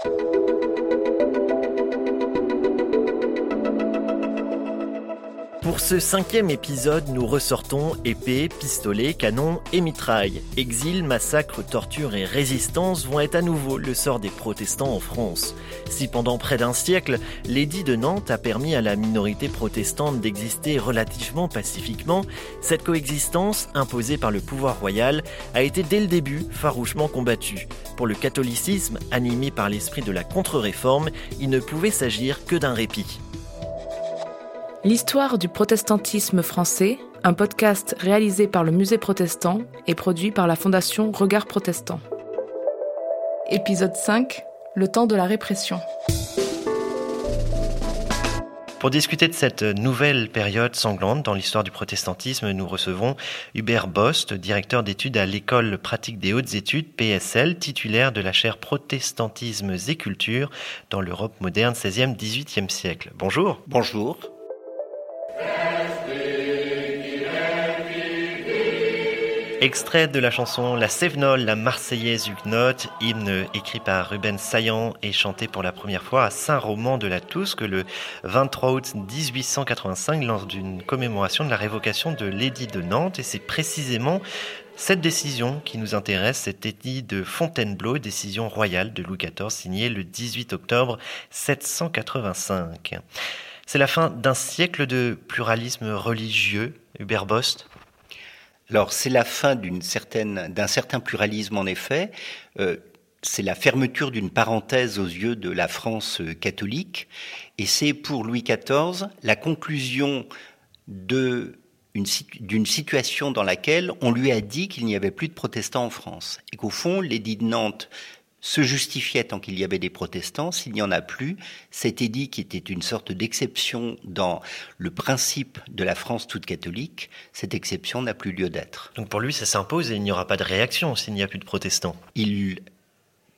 Thank you Pour ce cinquième épisode, nous ressortons épée, pistolet, canon et mitraille. Exil, massacre, torture et résistance vont être à nouveau le sort des protestants en France. Si pendant près d'un siècle, l'édit de Nantes a permis à la minorité protestante d'exister relativement pacifiquement, cette coexistence, imposée par le pouvoir royal, a été dès le début farouchement combattue. Pour le catholicisme, animé par l'esprit de la contre-réforme, il ne pouvait s'agir que d'un répit. L'histoire du protestantisme français, un podcast réalisé par le Musée protestant et produit par la Fondation Regard Protestant. Épisode 5 Le temps de la répression. Pour discuter de cette nouvelle période sanglante dans l'histoire du protestantisme, nous recevons Hubert Bost, directeur d'études à l'École pratique des hautes études, PSL, titulaire de la chaire Protestantisme et culture dans l'Europe moderne 16e-18e siècle. Bonjour. Bonjour. Extrait de la chanson La Sévenole, la Marseillaise huguenote, hymne écrit par Ruben Saillant et chanté pour la première fois à Saint-Roman de la Tousque le 23 août 1885 lors d'une commémoration de la révocation de l'édit de Nantes. Et c'est précisément cette décision qui nous intéresse, cet édit de Fontainebleau, décision royale de Louis XIV signée le 18 octobre 785. C'est la fin d'un siècle de pluralisme religieux, Hubert Bost alors c'est la fin d'un certain pluralisme en effet. Euh, c'est la fermeture d'une parenthèse aux yeux de la France euh, catholique, et c'est pour Louis XIV la conclusion d'une situation dans laquelle on lui a dit qu'il n'y avait plus de protestants en France, et qu'au fond, l'édit de Nantes se justifiait tant qu'il y avait des protestants. S'il n'y en a plus, cet édit qui était une sorte d'exception dans le principe de la France toute catholique, cette exception n'a plus lieu d'être. Donc pour lui, ça s'impose et il n'y aura pas de réaction s'il n'y a plus de protestants. Il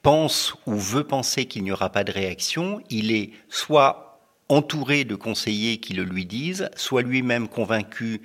pense ou veut penser qu'il n'y aura pas de réaction. Il est soit entouré de conseillers qui le lui disent, soit lui-même convaincu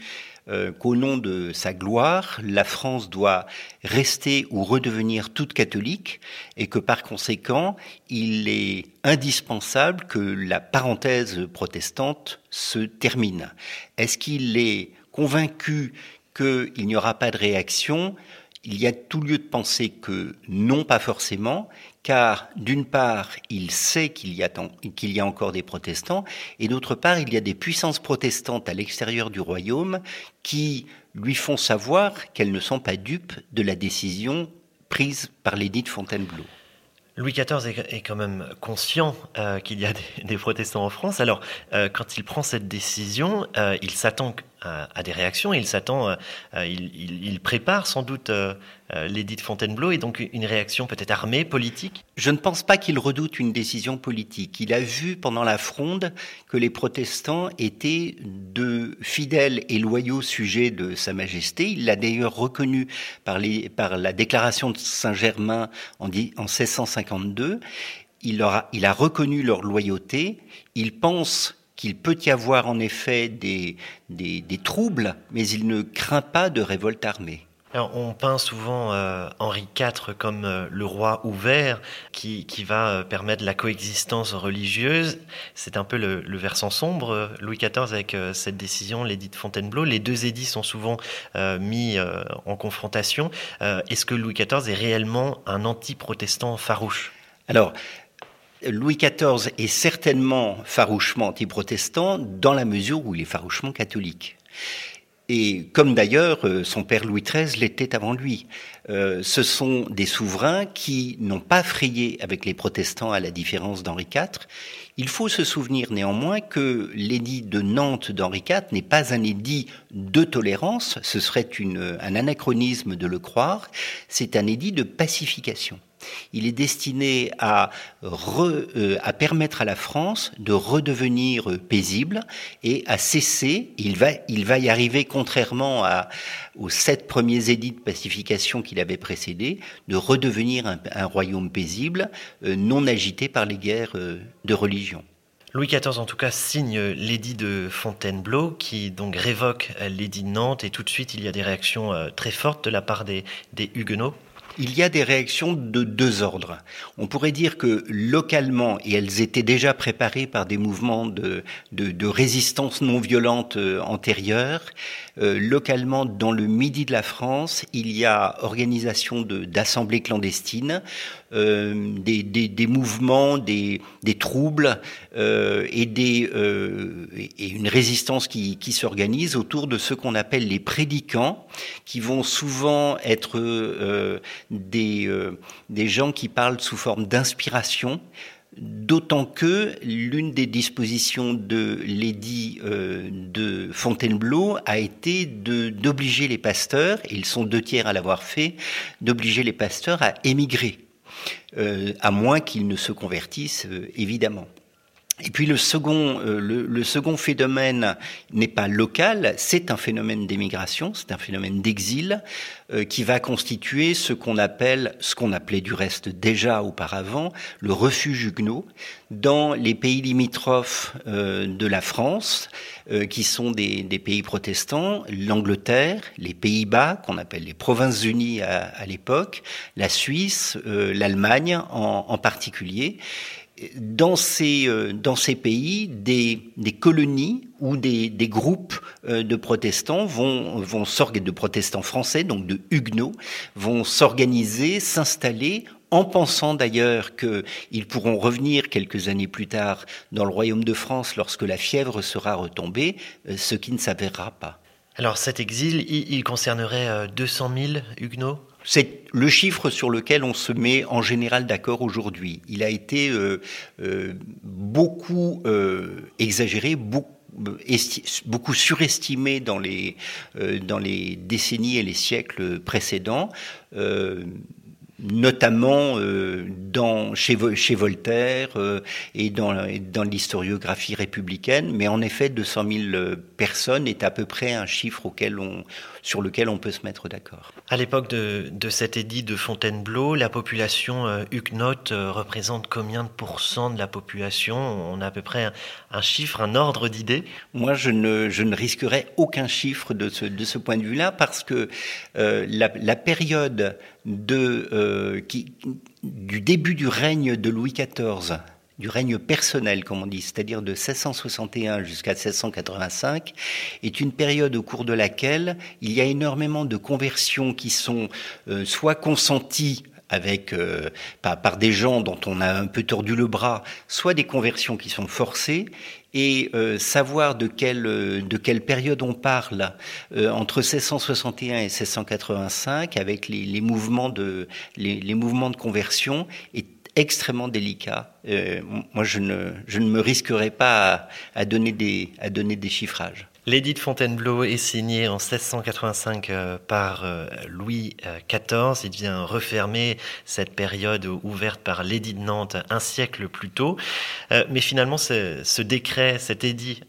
euh, qu'au nom de sa gloire, la France doit rester ou redevenir toute catholique et que par conséquent, il est indispensable que la parenthèse protestante se termine. Est-ce qu'il est convaincu qu'il n'y aura pas de réaction? Il y a tout lieu de penser que non, pas forcément, car d'une part, il sait qu'il y, a, encore des protestants, et d'autre part, il y a des puissances protestantes à l'extérieur du royaume qui lui font savoir qu'elles ne sont pas dupes de la décision prise par l'édit de Fontainebleau. Louis XIV est, quand même conscient euh, qu'il y a des, protestants en France. Alors, euh, quand il prend cette décision, euh, il s'attend à, des réactions. Il s'attend, euh, euh, il, prépare sans doute euh, l'édit de Fontainebleau et donc une réaction peut-être armée, politique. Je ne pense pas qu'il redoute une décision politique. Il a vu pendant la Fronde que les protestants étaient de fidèles et loyaux sujets de Sa Majesté. Il l'a d'ailleurs reconnu par, la déclaration de Saint-Germain en, en 1652. Il, a, il a reconnu leur loyauté. Il pense qu'il peut y avoir en effet des, des, troubles, mais il ne craint pas de révolte armée. Alors, on peint souvent euh, Henri IV comme euh, le roi ouvert qui, qui va euh, permettre la coexistence religieuse. C'est un peu le, le, versant sombre. Louis XIV avec cette décision, l'édit de Fontainebleau. Les deux édits sont souvent mis en confrontation. Est-ce que Louis XIV est réellement un anti-protestant farouche? Alors, Louis XIV est certainement farouchement anti-protestant dans la mesure où il est farouchement catholique. Et comme d'ailleurs euh, son père Louis XIII l'était avant lui. Euh, ce sont des souverains qui n'ont pas frayé avec les protestants à la différence d'Henri IV. Il faut se souvenir néanmoins que l'édit de Nantes d'Henri IV n'est pas un édit de tolérance, ce serait un anachronisme de le croire, c'est un édit de pacification. Il est destiné à, euh, à permettre à la France de redevenir paisible et à cesser, il va, il va y arriver contrairement aux sept premiers édits de pacification qu'il avait précédés, de redevenir un, royaume paisible, euh, non agité par les guerres euh, de religion. Louis XIV, en tout cas, signe l'édit de Fontainebleau, qui donc révoque l'édit de Nantes, et tout de suite, il y a des réactions très fortes de la part des Huguenots. Il y a des réactions de deux ordres. On pourrait dire que localement, et elles étaient déjà préparées par des mouvements de, de, de résistance non violente euh, antérieurs, euh, localement dans le midi de la France, il y a organisation d'assemblées clandestines, euh, des, des, des, mouvements, des, des troubles euh, et, des, euh, et une résistance qui, qui s'organise autour de ce qu'on appelle les prédicants, qui vont souvent être euh, des, euh, des gens qui parlent sous forme d'inspiration, D'autant que l'une des dispositions de l'édit euh, de Fontainebleau a été d'obliger les pasteurs, et ils sont deux tiers à l'avoir fait, d'obliger les pasteurs à émigrer, euh, à moins qu'ils ne se convertissent, évidemment. Et puis le second, euh, le, le, second phénomène n'est pas local, c'est un phénomène d'émigration, c'est un phénomène d'exil euh, qui va constituer ce qu'on appelle, ce qu'on appelait du reste déjà auparavant, le refuge huguenot dans les pays limitrophes euh, de la France, euh, qui sont des, des pays protestants, l'Angleterre, les Pays-Bas, qu'on appelle les Provinces-Unies à, à l'époque, la Suisse, euh, l'Allemagne en, en particulier dans ces, euh, dans ces pays, des, colonies ou des, groupes euh, de protestants vont, vont de protestants français, donc de huguenots, vont s'organiser, s'installer en pensant d'ailleurs qu'ils pourront revenir quelques années plus tard dans le royaume de France lorsque la fièvre sera retombée, euh, ce qui ne s'avérera pas. Alors cet exil, il concernerait 200 000 huguenots? C'est le chiffre sur lequel on se met en général d'accord aujourd'hui. Il a été euh, euh, beaucoup euh, exagéré, beaucoup surestimé dans les, décennies et les siècles précédents. Notamment chez Voltaire euh, et dans, dans l'historiographie républicaine, mais en effet 200 000 personnes est à peu près un chiffre auquel on, sur lequel on peut se mettre d'accord. À l'époque de, de, cet édit de Fontainebleau, la population euh, huguenote euh, représente combien de pourcents de la population? On a à peu près un, un chiffre, un ordre d'idée? Moi, je ne, je ne risquerais aucun chiffre de ce, de ce point de vue-là parce que euh, la, la période de, euh, qui, du début du règne de Louis XIV, du règne personnel, comme on dit, c'est-à-dire de 1661 jusqu'à 1685, est une période au cours de laquelle il y a énormément de conversions qui sont euh, soit consenties avec euh, par, des gens dont on a un peu tordu le bras, soit des conversions qui sont forcées, et euh, savoir de quelle, euh, de quelle période on parle euh, entre 1661 et 1685 avec les, les mouvements de, les, les, mouvements de conversion est extrêmement délicat. Euh, moi, je ne, je ne me risquerai pas à, à, donner des, à donner des chiffrages. L'édit de Fontainebleau est signé en 1685 euh, par euh, Louis XIV. Euh, Il vient refermer cette période ouverte par l'édit de Nantes un siècle plus tôt. Mais finalement, ce décret, cet édit,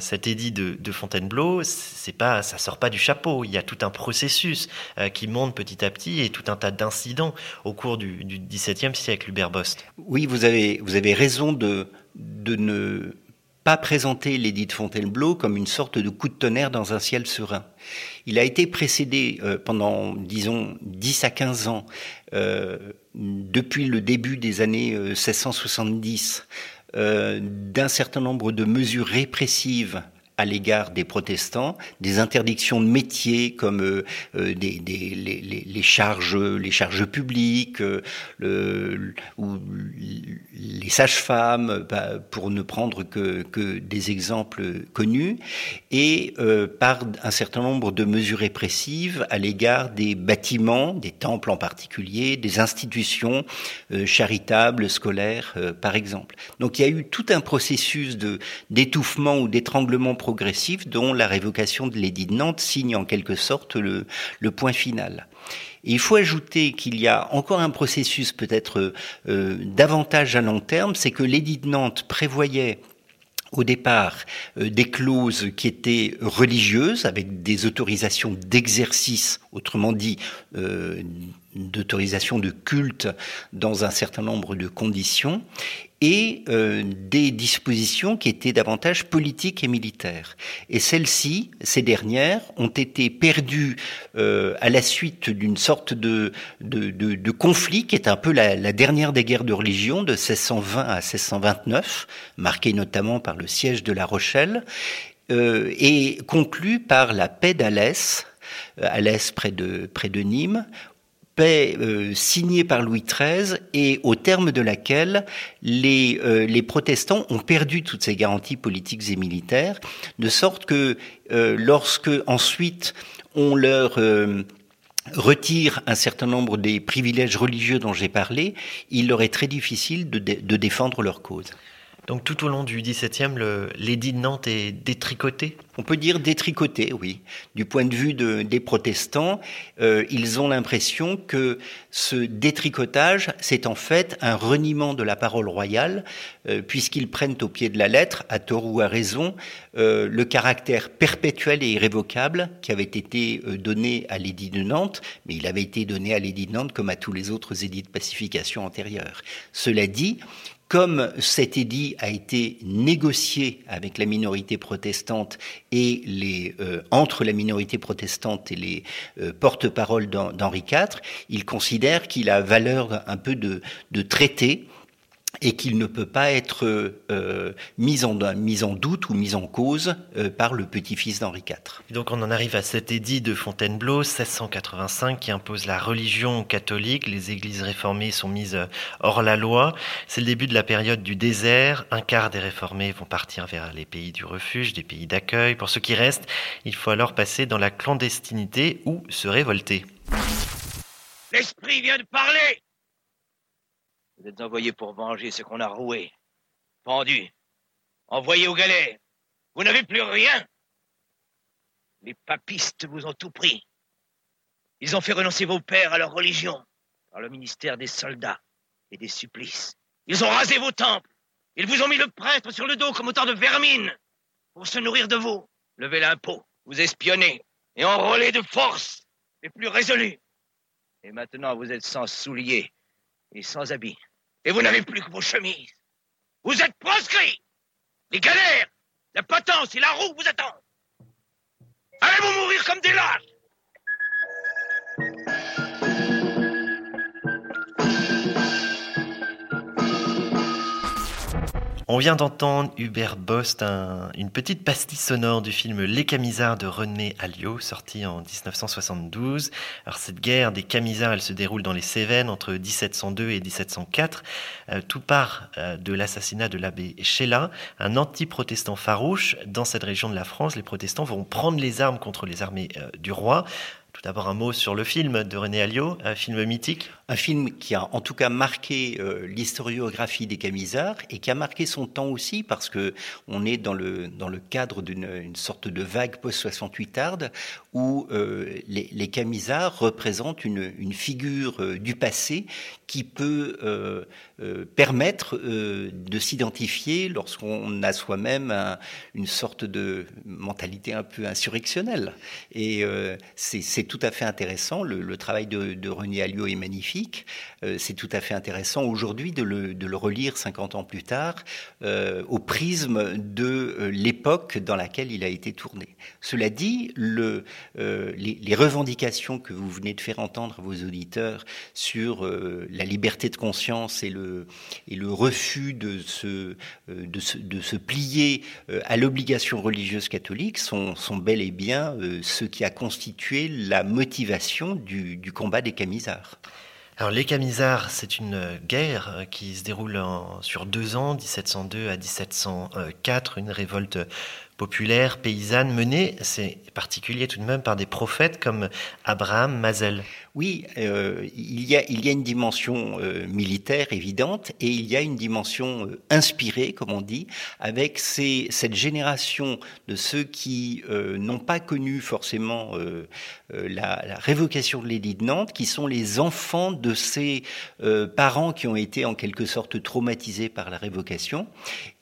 cet édit de, Fontainebleau, c'est pas, ça sort pas du chapeau. Il y a tout un processus qui monte petit à petit et tout un tas d'incidents au cours du, XVIIe siècle, Hubert Bost. Oui, vous avez, raison de ne pas présenter l'édit de Fontainebleau comme une sorte de coup de tonnerre dans un ciel serein. Il a été précédé euh, pendant, disons, 10 à 15 ans, euh, depuis le début des années euh, 1670, euh, d'un certain nombre de mesures répressives à l'égard des protestants, des interdictions de métiers comme euh, des, les, charges, les charges publiques, euh, ou les sages-femmes, bah, pour ne prendre que, des exemples connus, et euh, par un certain nombre de mesures répressives à l'égard des bâtiments, des temples en particulier, des institutions euh, charitables, scolaires, euh, par exemple. Donc il y a eu tout un processus d'étouffement ou d'étranglement progressif dont la révocation de l'édit de Nantes signe en quelque sorte le, point final. Il faut ajouter qu'il y a encore un processus peut-être euh, davantage à long terme, c'est que l'édit de Nantes prévoyait au départ euh, des clauses qui étaient religieuses avec des autorisations d'exercice, autrement dit euh, d'autorisation de culte dans un certain nombre de conditions et euh, des dispositions qui étaient davantage politiques et militaires. Et celles-ci, ces dernières, ont été perdues euh, à la suite d'une sorte de, de, conflit qui est un peu la, dernière des guerres de religion de 1620 à 1629, marqué notamment par le siège de La Rochelle, euh, et conclu par la paix d'Alès, Alès près de, près de Nîmes, paix euh, signée par Louis XIII et au terme de laquelle les, euh, les protestants ont perdu toutes ces garanties politiques et militaires, de sorte que euh, lorsque ensuite on leur retire un certain nombre des privilèges religieux dont j'ai parlé, il leur est très difficile de, de défendre leur cause. Donc tout au long du XVIIe, l'édit de Nantes est détricoté? On peut dire détricoté, oui. Du point de vue de, des protestants, euh, ils ont l'impression que ce détricotage, c'est en fait un reniement de la parole royale, euh, puisqu'ils prennent au pied de la lettre, à tort ou à raison, euh, le caractère perpétuel et irrévocable qui avait été donné à l'édit de Nantes, mais il avait été donné à l'édit de Nantes comme à tous les autres édits de pacification antérieurs. Cela dit, comme cet édit a été négocié avec la minorité protestante et les, euh, entre la minorité protestante et les euh, porte-paroles d'Henri IV, il considère qu'il a valeur un peu de traité et qu'il ne peut pas être euh, mis, en, mis en doute ou mis en cause euh, par le petit-fils d'Henri IV. donc on en arrive à cet édit de Fontainebleau, 1685, qui impose la religion catholique. Les églises réformées sont mises hors la loi. C'est le début de la période du désert. Un quart des réformés vont partir vers les pays du refuge, des pays d'accueil. Pour ceux qui restent, il faut alors passer dans la clandestinité ou se révolter. L'esprit vient de parler vous êtes envoyé pour venger ce qu'on a roué, pendu, envoyé au galet. Vous n'avez plus rien. Les papistes vous ont tout pris. Ils ont fait renoncer vos pères à leur religion par le ministère des soldats et des supplices. Ils ont rasé vos temples. Ils vous ont mis le prêtre sur le dos comme autant de vermine pour se nourrir de vous. Levez l'impôt, vous espionner et enrôler de force les plus résolus. Et maintenant, vous êtes sans souliers et sans habits. Et vous n'avez plus que vos chemises. Vous êtes proscrits. Les galères, la potence et la roue vous attendent. Allez vous mourir comme des lâches? On vient d'entendre Hubert Bost, un, une petite pastille sonore du film Les Camisards de René Alliot, sorti en 1972. Alors cette guerre des Camisards, elle se déroule dans les Cévennes entre 1702 et 1704. Euh, tout part euh, de l'assassinat de l'abbé Sheila, un anti-protestant farouche. Dans cette région de la France, les protestants vont prendre les armes contre les armées euh, du roi. Tout d'abord un mot sur le film de René Alliot, un film mythique. Un film qui a en tout cas marqué euh, l'historiographie des Camisards et qui a marqué son temps aussi parce que on est dans le dans le cadre d'une sorte de vague post 68 tarde où euh, les, les, Camisards représentent une, figure euh, du passé qui peut euh, permettre de s'identifier lorsqu'on a soi-même un, une sorte de mentalité un peu insurrectionnelle et c'est tout à fait intéressant. Le, travail de, René Alliot est magnifique. C'est tout à fait intéressant aujourd'hui de le, de le, relire 50 ans plus tard au prisme de l'époque dans laquelle il a été tourné. Cela dit, le, euh, les, revendications que vous venez de faire entendre à vos auditeurs sur euh, la liberté de conscience et le, refus de se, se plier à l'obligation religieuse catholique sont, sont bel et bien ce qui a constitué la motivation du, combat des Camisards. Alors les Camisards, c'est une guerre qui se déroule sur deux ans, 1702 à 1704, une révolte populaire, paysanne, menée, c'est particulier tout de même, par des prophètes comme Abraham Mazel. Oui, euh, il, y a, une dimension euh, militaire évidente et il y a une dimension euh, inspirée, comme on dit, avec cette génération de ceux qui n'ont pas connu forcément la, la, révocation de l'édit de Nantes, qui sont les enfants de ces parents qui ont été en quelque sorte traumatisés par la révocation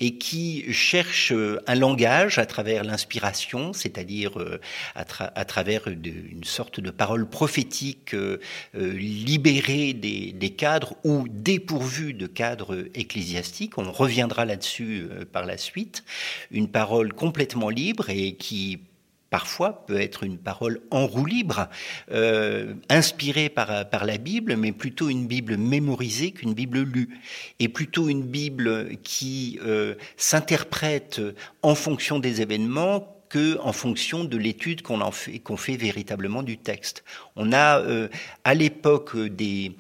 et qui cherchent un langage, à travers l'inspiration, c'est-à-dire euh, à, travers une sorte de parole prophétique euh, libérée des, des, cadres ou dépourvue de cadres ecclésiastiques. On reviendra là-dessus par la suite. Une parole complètement libre et qui parfois peut être une parole en roue libre, euh, inspirée par, par la Bible, mais plutôt une Bible mémorisée qu'une Bible lue, et plutôt une Bible qui euh, s'interprète en fonction des événements que en fonction de l'étude qu'on fait, qu'on fait véritablement du texte. On a euh, à l'époque des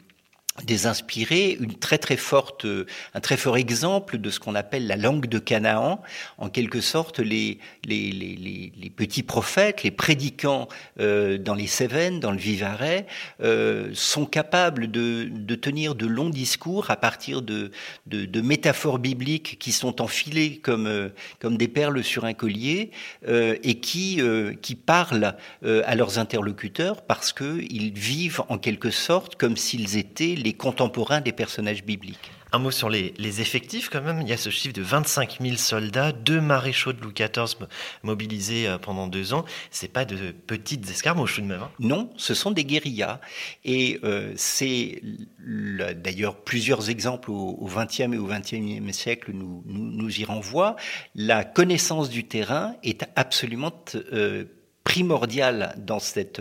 des inspirés, une très très forte, un très fort exemple de ce qu'on appelle la langue de Canaan. En quelque sorte, les, les, les, les petits prophètes, les prédicants euh, dans les Cévennes, dans le Vivarais, euh, sont capables de, de, tenir de longs discours à partir de, de, métaphores bibliques qui sont enfilées comme, euh, comme des perles sur un collier euh, et qui, euh, qui parlent à leurs interlocuteurs parce qu'ils vivent en quelque sorte comme s'ils étaient les contemporains des personnages bibliques. Un mot sur les, effectifs quand même. Il y a ce chiffre de 25 000 soldats, deux maréchaux de Louis XIV mobilisés euh, pendant deux ans. C'est pas de petites escarmouches tout de même. Hein. non, ce sont des guérillas. Et euh, c'est d'ailleurs plusieurs exemples au XXe et au XXIe siècle nous, nous, y renvoient. La connaissance du terrain est absolument euh, primordial dans cette,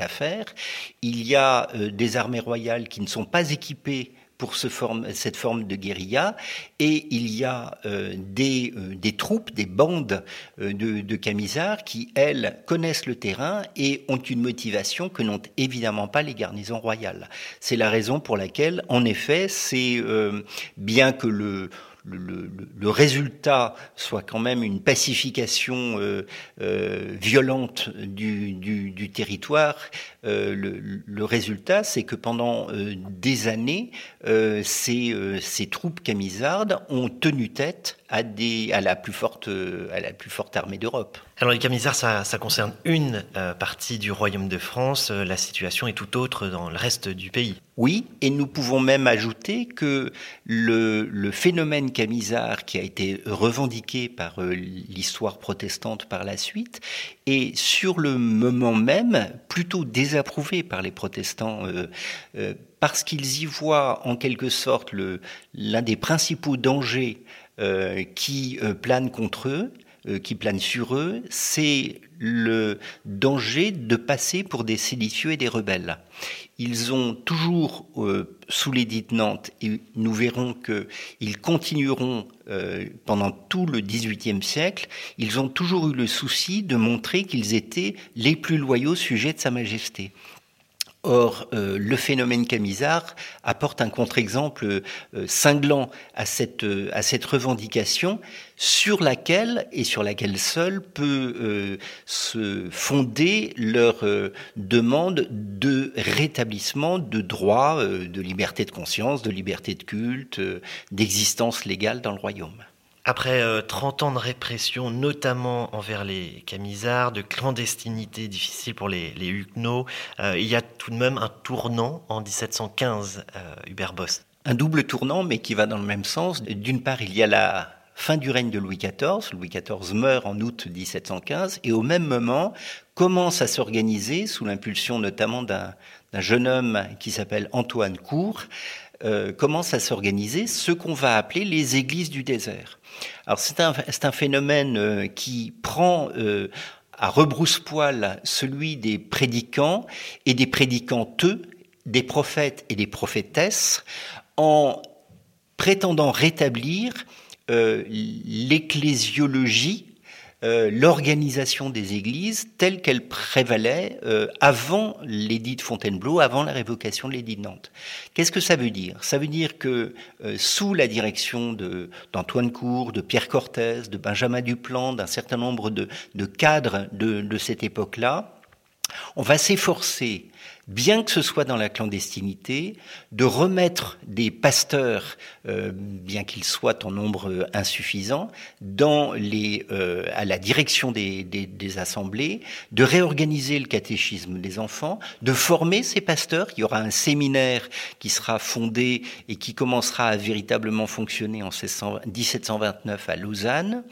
affaire. Il y a euh, des armées royales qui ne sont pas équipées pour cette forme de guérilla, et il y a euh, des, euh, des, troupes, des bandes de, de, camisards qui, elles, connaissent le terrain et ont une motivation que n'ont évidemment pas les garnisons royales. C'est la raison pour laquelle, en effet, c'est bien que le, le, résultat soit quand même une pacification euh, euh, violente du, territoire, euh, le, résultat, c'est que pendant des années, ces, troupes camisardes ont tenu tête à, des, à, la, plus forte, à la plus forte armée d'Europe. Alors les camisards, ça, ça concerne une partie du royaume de France. la situation est tout autre dans le reste du pays. Oui, et nous pouvons même ajouter que le, le phénomène camisard qui a été revendiqué par l'histoire protestante par la suite est sur le moment même plutôt désagréable approuvé par les protestants euh, euh, parce qu'ils y voient en quelque sorte l'un des principaux dangers euh, qui planent contre eux, qui planent sur eux, c'est le danger de passer pour des séditieux et des rebelles. Ils ont toujours, sous l'édit de Nantes, et nous verrons qu'ils continueront pendant tout le XVIIIe siècle, ils ont toujours eu le souci de montrer qu'ils étaient les plus loyaux sujets de Sa Majesté. Or, euh, le phénomène Camisard apporte un contre-exemple euh, cinglant à cette, euh, à cette revendication sur laquelle et sur laquelle seule peut se fonder leur demande de rétablissement de droits, de liberté de conscience, de liberté de culte, d'existence légale dans le royaume. Après 30 euh, ans de répression, notamment envers les camisards, de clandestinité difficile pour les, les Huguenots, euh, il y a tout de même un tournant en 1715, euh, Hubert Boss. Un double tournant, mais qui va dans le même sens. D'une part, il y a la fin du règne de Louis XIV. Louis XIV meurt en août 1715 et au même moment commence à s'organiser, sous l'impulsion notamment d'un jeune homme qui s'appelle Antoine Cour, euh, commence à s'organiser ce qu'on va appeler les églises du désert. Alors c'est un, phénomène euh, qui prend euh, à rebrousse-poil celui des prédicants et des prédicanteux, des prophètes et des prophétesses, en prétendant rétablir euh, l'ecclésiologie euh, l'organisation des églises telle qu'elle prévalait euh, avant l'édit de Fontainebleau, avant la révocation de l'édit de Nantes. Qu'est-ce que ça veut dire? Ça veut dire que euh, sous la direction d'Antoine Cour, de Pierre Cortès, de Benjamin Duplan, d'un certain nombre de, cadres de cette époque-là, on va s'efforcer bien que ce soit dans la clandestinité, de remettre des pasteurs, euh, bien qu'ils soient en nombre insuffisant, dans les, euh, à la direction des, des, assemblées, de réorganiser le catéchisme des enfants, de former ces pasteurs. Il y aura un séminaire qui sera fondé et qui commencera à véritablement fonctionner en 1729 à Lausanne.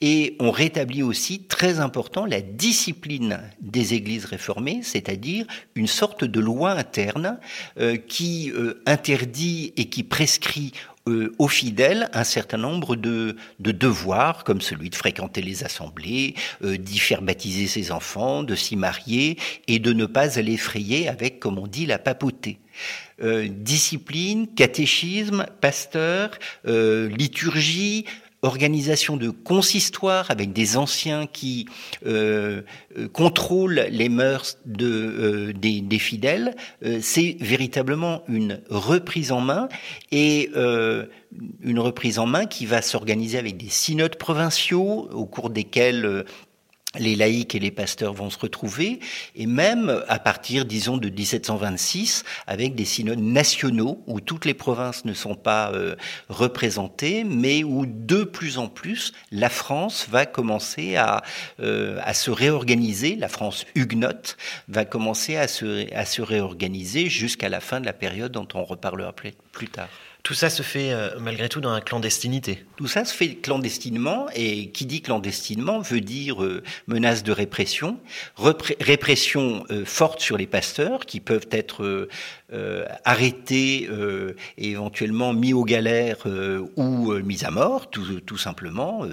Et on rétablit aussi, très important, la discipline des églises réformées, c'est-à-dire une sorte de loi interne euh, qui euh, interdit et qui prescrit euh, aux fidèles un certain nombre de, de, devoirs, comme celui de fréquenter les assemblées, d'y faire baptiser ses enfants, de s'y marier et de ne pas aller frayer avec, comme on dit, la papauté. discipline, catéchisme, pasteur, liturgie, organisation de consistoire avec des anciens qui euh, euh, contrôlent les mœurs euh, des, fidèles, c'est véritablement une reprise en main et une reprise en main qui va s'organiser avec des synodes provinciaux au cours desquels les laïcs et les pasteurs vont se retrouver, et même à partir, disons, de 1726, avec des synodes nationaux, où toutes les provinces ne sont pas euh, représentées, mais où de plus en plus, la France va commencer à, euh, à se réorganiser, la France huguenote va commencer à se, à se réorganiser jusqu'à la fin de la période dont on reparlera plus tard. Tout ça se fait euh, malgré tout dans la clandestinité. Tout ça se fait clandestinement, et qui dit clandestinement veut dire euh, menace de répression, répression euh, forte sur les pasteurs qui peuvent être arrêtés et éventuellement mis aux galères ou mis à mort, tout, simplement,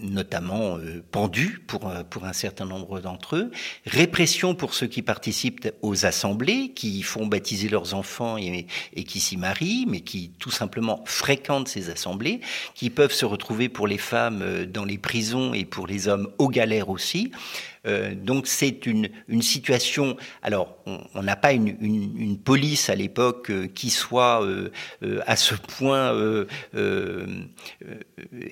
notamment pendus pour, pour un certain nombre d'entre eux. Répression pour ceux qui participent aux assemblées, qui font baptiser leurs enfants et, et qui s'y mais qui tout simplement fréquentent ces assemblées, qui peuvent se retrouver pour les femmes euh, dans les prisons et pour les hommes aux galères aussi. Euh, donc c'est une, situation. Alors, on n'a pas une, police à l'époque euh, qui soit euh, à ce point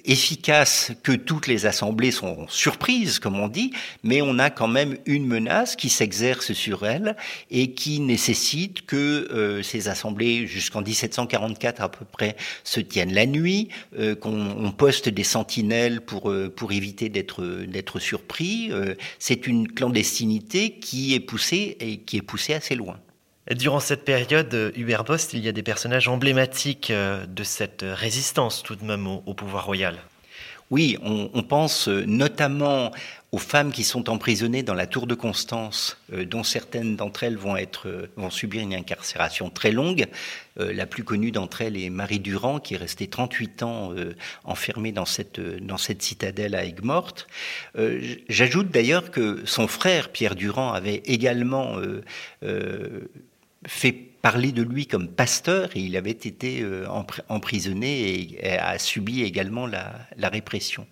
efficace que toutes les assemblées sont surprises, comme on dit, mais on a quand même une menace qui s'exerce sur elles et qui nécessite que ces assemblées, jusqu'en 1744 à peu près, se tiennent la nuit, qu'on poste des sentinelles pour pour éviter d'être d'être surpris c'est une clandestinité qui est poussée et qui est poussée assez loin. Durant cette période, Hubert Bost, il y a des personnages emblématiques euh, de cette résistance tout de même au, pouvoir royal. Oui, on, pense notamment aux femmes qui sont emprisonnées dans la tour de Constance, euh, dont certaines d'entre elles euh, vont subir une incarcération très longue. Euh, la plus connue d'entre elles est Marie Durand, qui est restée 38 ans euh, enfermée dans cette, dans cette citadelle à Aigues-Mortes. Euh, j'ajoute d'ailleurs que son frère, Pierre Durand, avait également fait parler de lui comme pasteur et il avait été emprisonné et a subi également la, répression.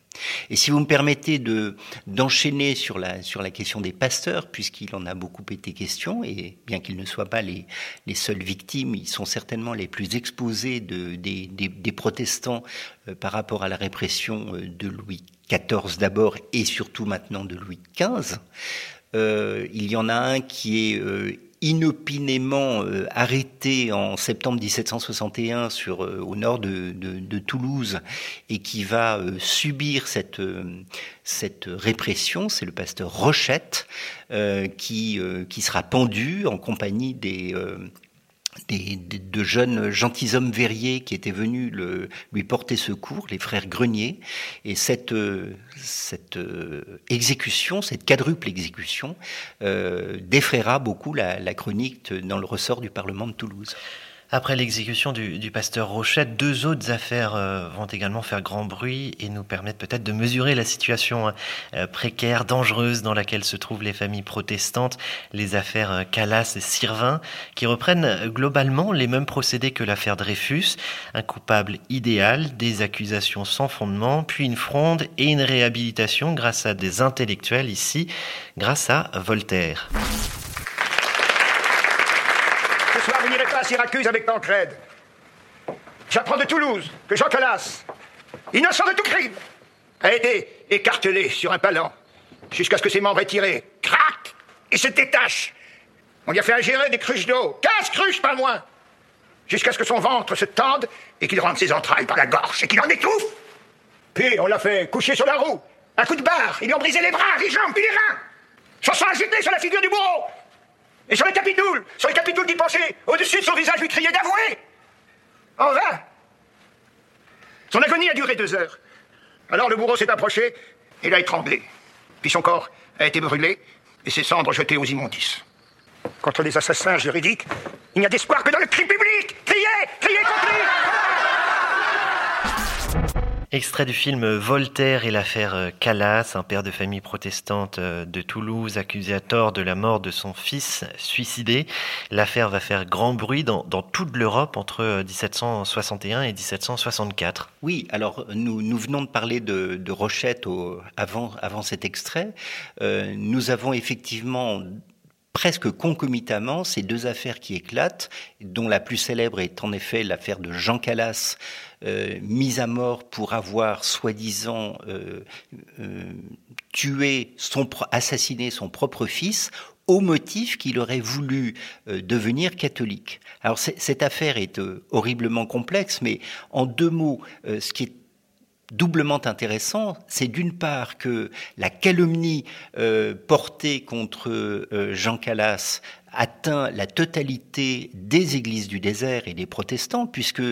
Et si vous me permettez de d'enchaîner sur la sur la question des pasteurs, puisqu'il en a beaucoup été question, et bien qu'ils ne soient pas les les seules victimes, ils sont certainement les plus exposés de des des, protestants euh, par rapport à la répression euh, de Louis XIV d'abord et surtout maintenant de Louis XV. Euh, il y en a un qui est euh, inopinément euh, arrêté en septembre 1761 sur, euh, au nord de, de, Toulouse et qui va euh, subir cette, cette répression, c'est le pasteur Rochette qui, qui sera pendu en compagnie des de jeunes gentilshommes verriers qui étaient venus le, lui porter secours, les frères Grenier. Et cette, cette euh, exécution, cette quadruple exécution, euh, défraiera beaucoup la, la chronique dans le ressort du Parlement de Toulouse. Après l'exécution du, du, pasteur Rochette, deux autres affaires euh, vont également faire grand bruit et nous permettre peut-être de mesurer la situation euh, précaire, dangereuse dans laquelle se trouvent les familles protestantes, les affaires euh, Calas et Sirvin, qui reprennent globalement les mêmes procédés que l'affaire Dreyfus, un coupable idéal, des accusations sans fondement, puis une fronde et une réhabilitation grâce à des intellectuels ici, grâce à Voltaire à Syracuse avec Tancred. J'apprends de Toulouse que Jean Calas, innocent de tout crime, a été écartelé sur un palan jusqu'à ce que ses membres aient tiré, crac, et se détachent On lui a fait ingérer des cruches d'eau. 15 cruches, pas moins. Jusqu'à ce que son ventre se tende et qu'il rentre ses entrailles par la gorge et qu'il en étouffe. Puis on l'a fait coucher sur la roue. Un coup de barre. Ils lui ont brisé les bras, les jambes, puis les reins. Son sang a sur la figure du bourreau. Et sur les capitoules, sur capitoules qui pensaient au-dessus de son visage lui criait d'avouer. En vain. Son agonie a duré deux heures. Alors le bourreau s'est approché et il a étranglé. Puis son corps a été brûlé et ses cendres jetées aux immondices. Contre les assassins juridiques, il n'y a d'espoir que dans le cri public Criez Criez contre Extrait du film Voltaire et l'affaire Calas, un père de famille protestante euh, de Toulouse accusé à tort de la mort de son fils suicidé. L'affaire va faire grand bruit dans, toute l'Europe entre 1761 euh, et 1764. Oui, alors nous, venons de parler de, Rochette avant, cet extrait. Euh, nous avons effectivement presque concomitamment ces deux affaires qui éclatent, dont la plus célèbre est en effet l'affaire de Jean Calas, euh, mis à mort pour avoir soi-disant euh, euh, tué, assassiné son propre fils au motif qu'il aurait voulu devenir catholique. Alors cette affaire est horriblement complexe, mais en deux mots, ce qui est doublement intéressant, c'est d'une part que la calomnie portée contre Jean Calas atteint la totalité des églises du désert et des protestants, puisque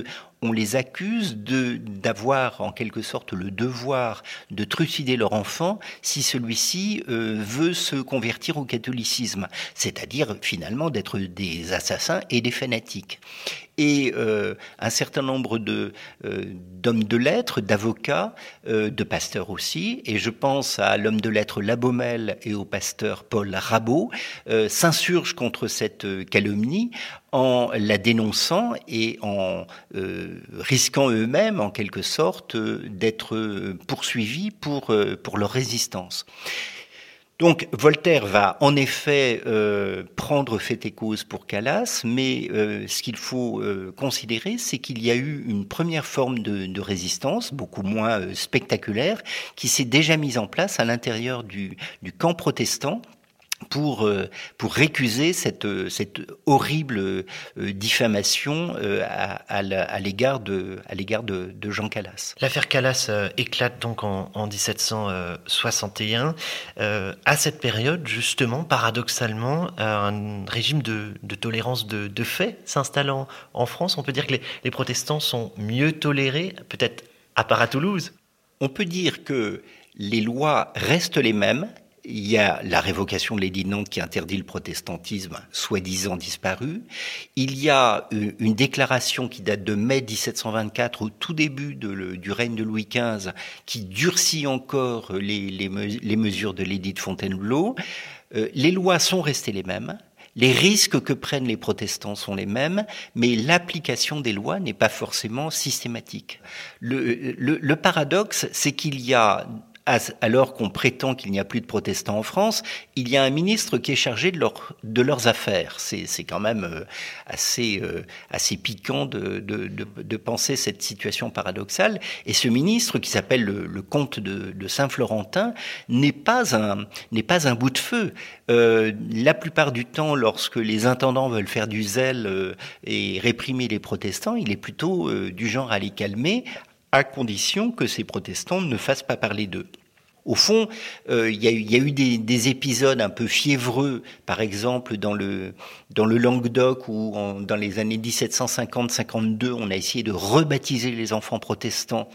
on les accuse d'avoir en quelque sorte le devoir de trucider leur enfant si celui-ci euh, veut se convertir au catholicisme, c'est-à-dire finalement d'être des assassins et des fanatiques et euh, un certain nombre euh, d'hommes de lettres, d'avocats, euh, de pasteurs aussi, et je pense à l'homme de lettres Labomel et au pasteur Paul Rabot, s'insurgent contre cette calomnie en la dénonçant et en risquant eux-mêmes, en quelque sorte, d'être poursuivis pour, pour leur résistance. Donc Voltaire va en effet euh, prendre fait et cause pour Calas, mais euh, ce qu'il faut euh, considérer, c'est qu'il y a eu une première forme de, résistance, beaucoup moins spectaculaire, qui s'est déjà mise en place à l'intérieur du camp protestant pour euh, pour récuser cette cette horrible euh, diffamation euh, à, à l'égard de à l'égard de, de, Jean Calas. L'affaire Calas éclate donc en, en 1761. à cette période, justement, paradoxalement, un régime de, de tolérance de, de fait s'installant en France. On peut dire que les, les protestants sont mieux tolérés, peut-être à part à Toulouse. On peut dire que les lois restent les mêmes, il y a la révocation de l'édit de Nantes qui interdit le protestantisme, soi-disant disparu. Il y a euh, une déclaration qui date de mai 1724, au tout début du règne de Louis XV, qui durcit encore les, mesures de l'édit de Fontainebleau. Euh, les lois sont restées les mêmes. Les risques que prennent les protestants sont les mêmes, mais l'application des lois n'est pas forcément systématique. Le paradoxe, c'est qu'il y a alors qu'on prétend qu'il n'y a plus de protestants en France, il y a un ministre qui est chargé de, leur, de leurs affaires. C'est quand même euh, assez, euh, assez piquant de, penser cette situation paradoxale. Et ce ministre, qui s'appelle le, comte de, Saint-Florentin, n'est pas, un, pas un bout de feu. Euh, la plupart du temps, lorsque les intendants veulent faire du zèle et réprimer les protestants, il est plutôt du genre à les calmer, à condition que ces protestants ne fassent pas parler d'eux. Au fond, euh, il y, a eu des, épisodes un peu fiévreux, par exemple dans le, dans le Languedoc, où dans les années 1750-52, on a essayé de rebaptiser les enfants protestants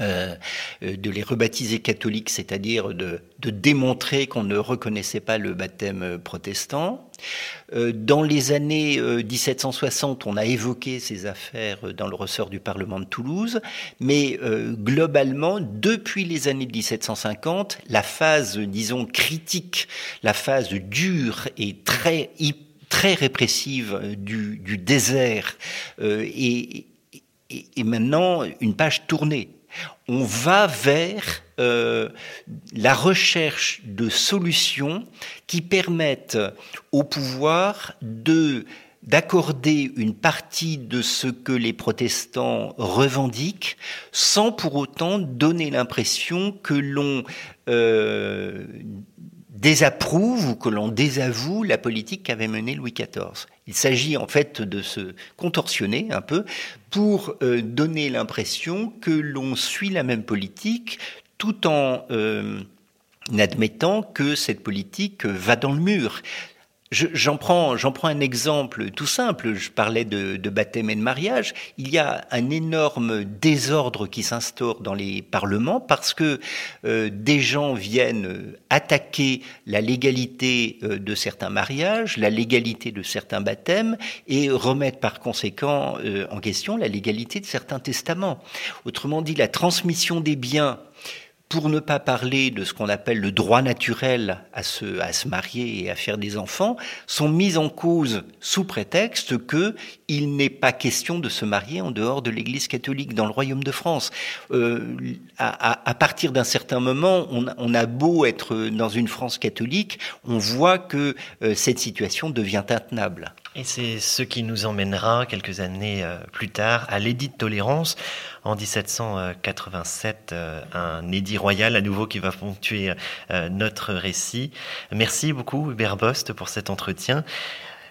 euh, euh, de les rebaptiser catholiques, c'est-à-dire de, démontrer qu'on ne reconnaissait pas le baptême euh, protestant. dans les années 1760, on a évoqué ces affaires dans le ressort du Parlement de Toulouse, mais globalement, depuis les années 1750, la phase, disons, critique, la phase dure et très très répressive du, désert est, est maintenant une page tournée on va vers euh, la recherche de solutions qui permettent au pouvoir de d'accorder une partie de ce que les protestants revendiquent sans pour autant donner l'impression que l'on euh, désapprouve ou que l'on désavoue la politique qu'avait menée Louis XIV. Il s'agit en fait de se contorsionner un peu pour euh, donner l'impression que l'on suit la même politique tout en euh, admettant que cette politique va dans le mur. J'en prends, prends un exemple tout simple. Je parlais de, de, baptême et de mariage. Il y a un énorme désordre qui s'instaure dans les parlements parce que euh, des gens viennent attaquer la légalité euh, de certains mariages, la légalité de certains baptêmes et remettre par conséquent euh, en question la légalité de certains testaments. Autrement dit, la transmission des biens pour ne pas parler de ce qu'on appelle le droit naturel à se, marier et à faire des enfants, sont mises en cause sous prétexte que il n'est pas question de se marier en dehors de l'Église catholique dans le Royaume de France. Euh, à, partir d'un certain moment, on, on, a beau être dans une France catholique, on voit que euh, cette situation devient intenable. Et c'est ce qui nous emmènera quelques années euh, plus tard à l'édit de tolérance en 1787, euh, un édit royal à nouveau qui va ponctuer euh, notre récit. Merci beaucoup Hubert Bost pour cet entretien.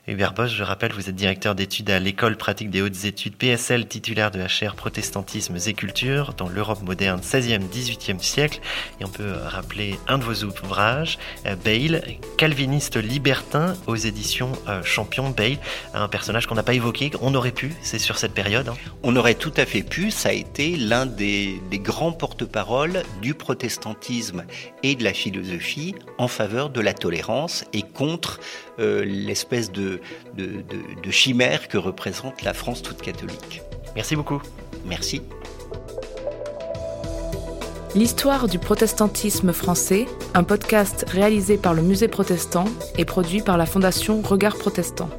Hubert Bosch, je rappelle, vous êtes directeur d'études à l'École pratique des hautes études PSL, titulaire de la chaire Protestantisme et Culture dans l'Europe moderne 16e, 18e siècle. Et on peut rappeler un de vos ouvrages, euh, Bale, calviniste libertin aux éditions euh, Champion Bale, un personnage qu'on n'a pas évoqué, on aurait pu, c'est sur cette période. Hein. On aurait tout à fait pu, ça a été l'un des grands porte-parole du protestantisme et de la philosophie en faveur de la tolérance et contre euh, l'espèce de, de, de, de chimère que représente la France toute catholique. Merci beaucoup. Merci. L'histoire du protestantisme français, un podcast réalisé par le Musée protestant et produit par la Fondation Regard Protestant.